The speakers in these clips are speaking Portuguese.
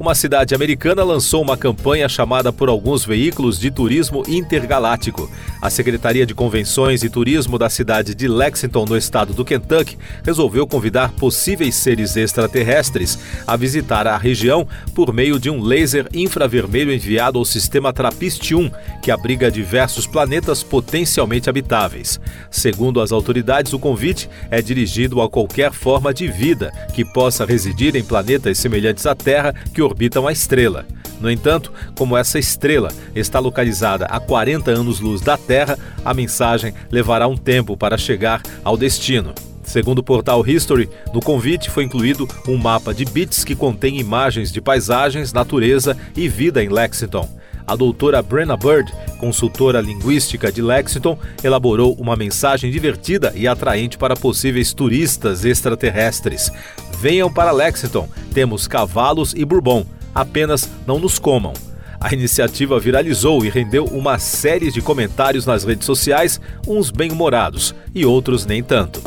uma cidade americana lançou uma campanha chamada por alguns veículos de turismo intergaláctico. A Secretaria de Convenções e Turismo da cidade de Lexington, no estado do Kentucky, resolveu convidar possíveis seres extraterrestres a visitar a região por meio de um laser infravermelho enviado ao sistema TRAPPIST-1, que abriga diversos planetas potencialmente habitáveis. Segundo as autoridades, o convite é dirigido a qualquer forma de vida que possa residir em planetas semelhantes à Terra que orbitam a estrela. No entanto, como essa estrela está localizada a 40 anos-luz da Terra, a mensagem levará um tempo para chegar ao destino. Segundo o portal History, no convite foi incluído um mapa de bits que contém imagens de paisagens, natureza e vida em Lexington. A doutora Brenna Bird, consultora linguística de Lexington, elaborou uma mensagem divertida e atraente para possíveis turistas extraterrestres. Venham para Lexington, temos cavalos e bourbon, apenas não nos comam. A iniciativa viralizou e rendeu uma série de comentários nas redes sociais, uns bem-humorados e outros nem tanto.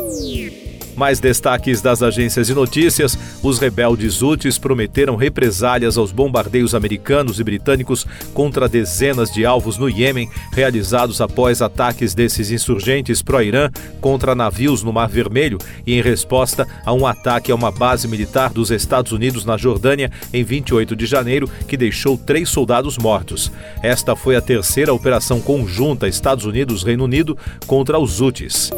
Mais destaques das agências de notícias: os rebeldes Houthis prometeram represálias aos bombardeios americanos e britânicos contra dezenas de alvos no Iêmen, realizados após ataques desses insurgentes pró-Irã contra navios no Mar Vermelho e em resposta a um ataque a uma base militar dos Estados Unidos na Jordânia em 28 de janeiro, que deixou três soldados mortos. Esta foi a terceira operação conjunta Estados Unidos-Reino Unido contra os Houthis.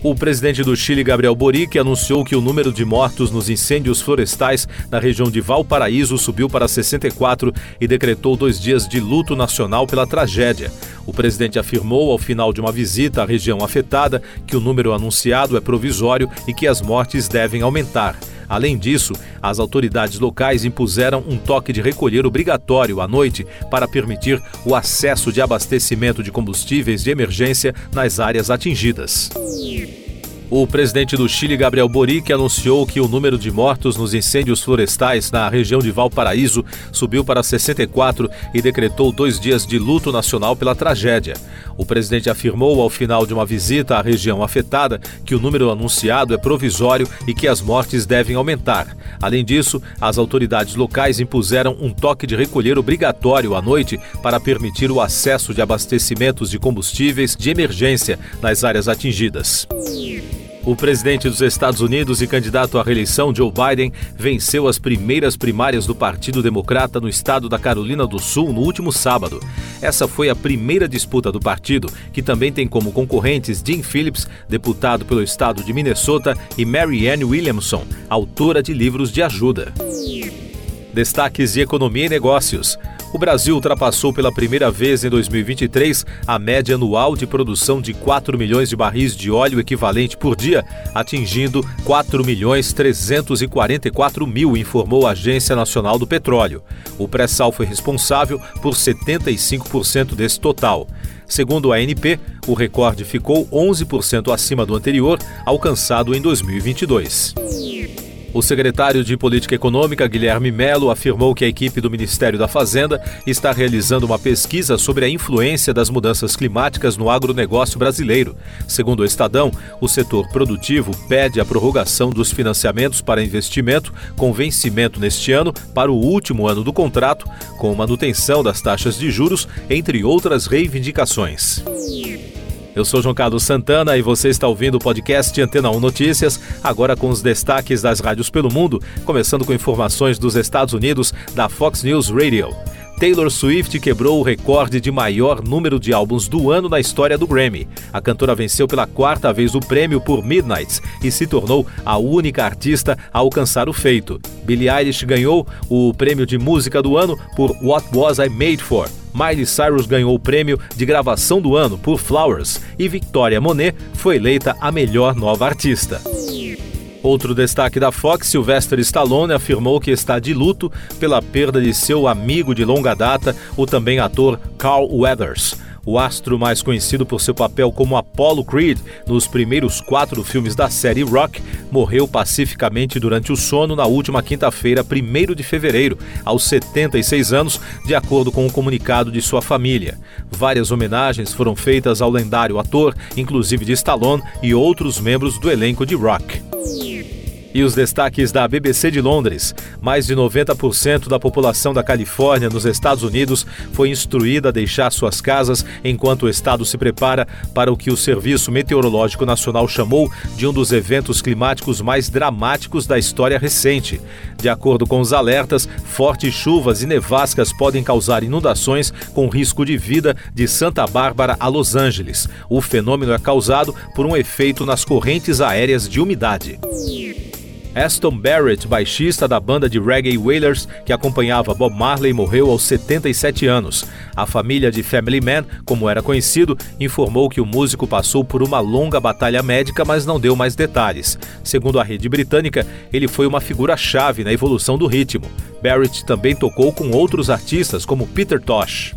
O presidente do Chile, Gabriel Boric, anunciou que o número de mortos nos incêndios florestais na região de Valparaíso subiu para 64 e decretou dois dias de luto nacional pela tragédia. O presidente afirmou, ao final de uma visita à região afetada, que o número anunciado é provisório e que as mortes devem aumentar. Além disso, as autoridades locais impuseram um toque de recolher obrigatório à noite para permitir o acesso de abastecimento de combustíveis de emergência nas áreas atingidas. O presidente do Chile, Gabriel Boric, anunciou que o número de mortos nos incêndios florestais na região de Valparaíso subiu para 64 e decretou dois dias de luto nacional pela tragédia. O presidente afirmou, ao final de uma visita à região afetada, que o número anunciado é provisório e que as mortes devem aumentar. Além disso, as autoridades locais impuseram um toque de recolher obrigatório à noite para permitir o acesso de abastecimentos de combustíveis de emergência nas áreas atingidas. O presidente dos Estados Unidos e candidato à reeleição, Joe Biden, venceu as primeiras primárias do Partido Democrata no estado da Carolina do Sul no último sábado. Essa foi a primeira disputa do partido, que também tem como concorrentes Jim Phillips, deputado pelo estado de Minnesota, e Mary Ann Williamson, autora de livros de ajuda. Destaques de economia e negócios. O Brasil ultrapassou pela primeira vez em 2023 a média anual de produção de 4 milhões de barris de óleo equivalente por dia, atingindo 4 milhões 344 mil, informou a Agência Nacional do Petróleo. O pré-sal foi responsável por 75% desse total. Segundo a ANP, o recorde ficou 11% acima do anterior, alcançado em 2022. O secretário de Política Econômica, Guilherme Melo, afirmou que a equipe do Ministério da Fazenda está realizando uma pesquisa sobre a influência das mudanças climáticas no agronegócio brasileiro. Segundo o Estadão, o setor produtivo pede a prorrogação dos financiamentos para investimento com vencimento neste ano para o último ano do contrato, com manutenção das taxas de juros, entre outras reivindicações. Eu sou João Carlos Santana e você está ouvindo o podcast Antena 1 Notícias, agora com os destaques das rádios pelo mundo, começando com informações dos Estados Unidos da Fox News Radio. Taylor Swift quebrou o recorde de maior número de álbuns do ano na história do Grammy. A cantora venceu pela quarta vez o prêmio por Midnight e se tornou a única artista a alcançar o feito. Billie Eilish ganhou o prêmio de música do ano por What Was I Made For. Miley Cyrus ganhou o prêmio de gravação do ano por Flowers e Victoria Monet foi eleita a melhor nova artista. Outro destaque da Fox, Sylvester Stallone afirmou que está de luto pela perda de seu amigo de longa data, o também ator Carl Weathers. O astro mais conhecido por seu papel como Apollo Creed nos primeiros quatro filmes da série Rock morreu pacificamente durante o sono na última quinta-feira, 1 de fevereiro, aos 76 anos, de acordo com o um comunicado de sua família. Várias homenagens foram feitas ao lendário ator, inclusive de Stallone e outros membros do elenco de Rock. E os destaques da BBC de Londres. Mais de 90% da população da Califórnia, nos Estados Unidos, foi instruída a deixar suas casas enquanto o estado se prepara para o que o Serviço Meteorológico Nacional chamou de um dos eventos climáticos mais dramáticos da história recente. De acordo com os alertas, fortes chuvas e nevascas podem causar inundações com risco de vida de Santa Bárbara a Los Angeles. O fenômeno é causado por um efeito nas correntes aéreas de umidade. Aston Barrett, baixista da banda de reggae Wailers que acompanhava Bob Marley, morreu aos 77 anos. A família de Family Man, como era conhecido, informou que o músico passou por uma longa batalha médica, mas não deu mais detalhes. Segundo a rede britânica, ele foi uma figura-chave na evolução do ritmo. Barrett também tocou com outros artistas, como Peter Tosh.